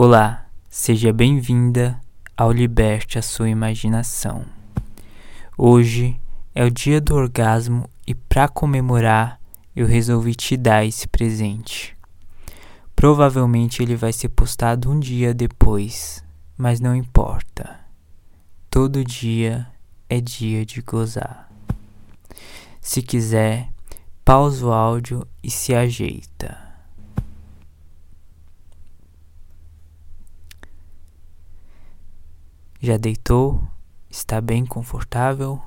Olá, seja bem-vinda ao Liberte a Sua Imaginação. Hoje é o dia do orgasmo e, para comemorar, eu resolvi te dar esse presente. Provavelmente ele vai ser postado um dia depois, mas não importa. Todo dia é dia de gozar. Se quiser, pausa o áudio e se ajeita. Já deitou? Está bem confortável?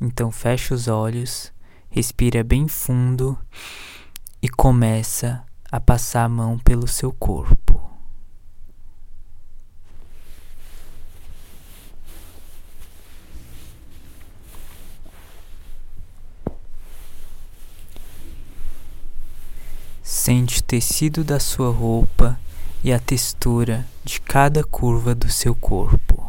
Então fecha os olhos, respira bem fundo e começa a passar a mão pelo seu corpo. Sente o tecido da sua roupa e a textura de cada curva do seu corpo.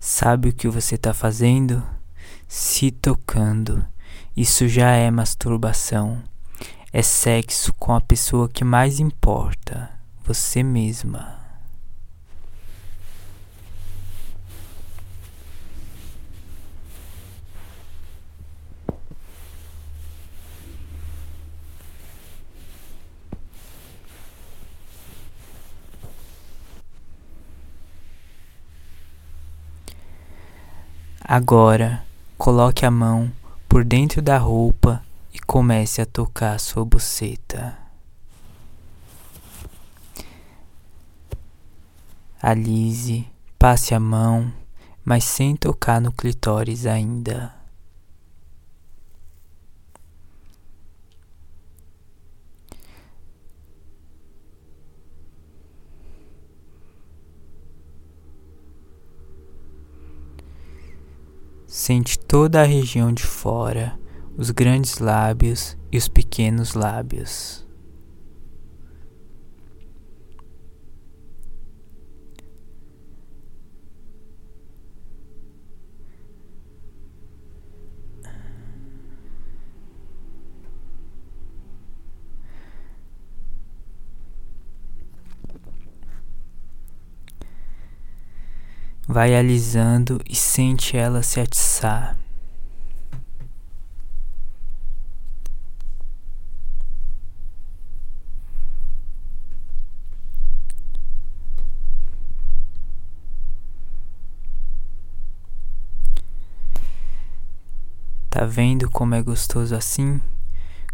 Sabe o que você está fazendo? Se tocando. Isso já é masturbação. É sexo com a pessoa que mais importa, você mesma. Agora, Coloque a mão por dentro da roupa e comece a tocar sua buceta. Alise, passe a mão, mas sem tocar no clitóris ainda. Sente toda a região de fora, os grandes lábios e os pequenos lábios. Vai alisando e sente ela se atiçar. Tá vendo como é gostoso assim?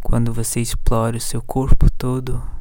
Quando você explora o seu corpo todo?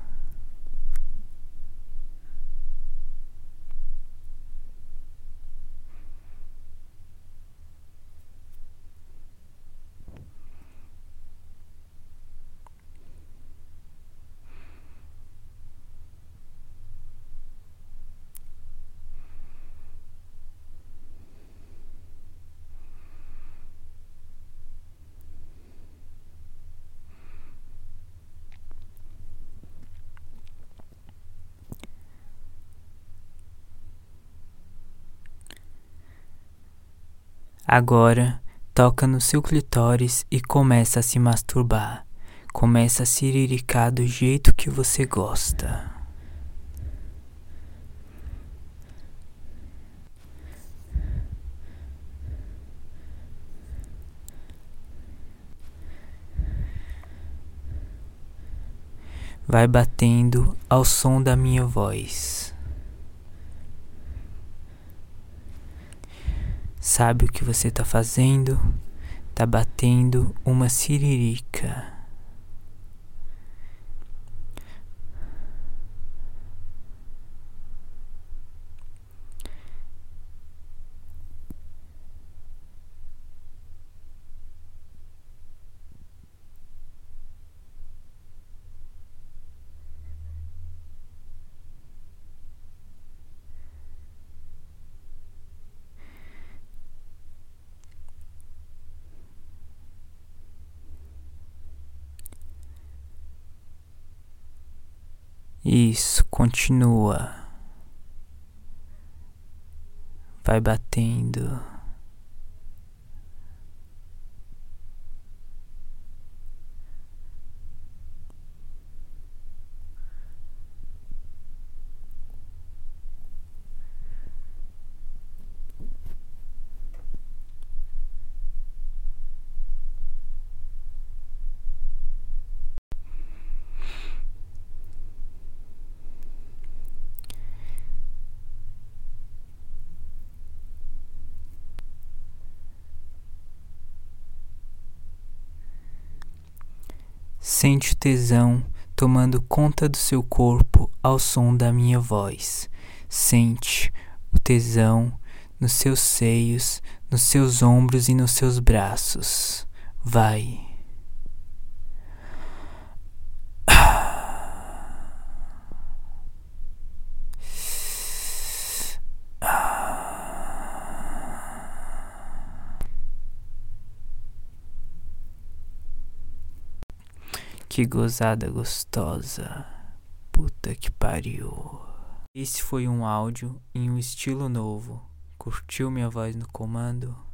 Agora, toca no seu clitóris e começa a se masturbar. Começa a siriricar do jeito que você gosta. Vai batendo ao som da minha voz. Sabe o que você tá fazendo? Tá batendo uma siririca. Isso, continua. Vai batendo. Sente o tesão tomando conta do seu corpo ao som da minha voz. Sente o tesão nos seus seios, nos seus ombros e nos seus braços. Vai. Que gozada gostosa. Puta que pariu. Esse foi um áudio em um estilo novo. Curtiu minha voz no comando?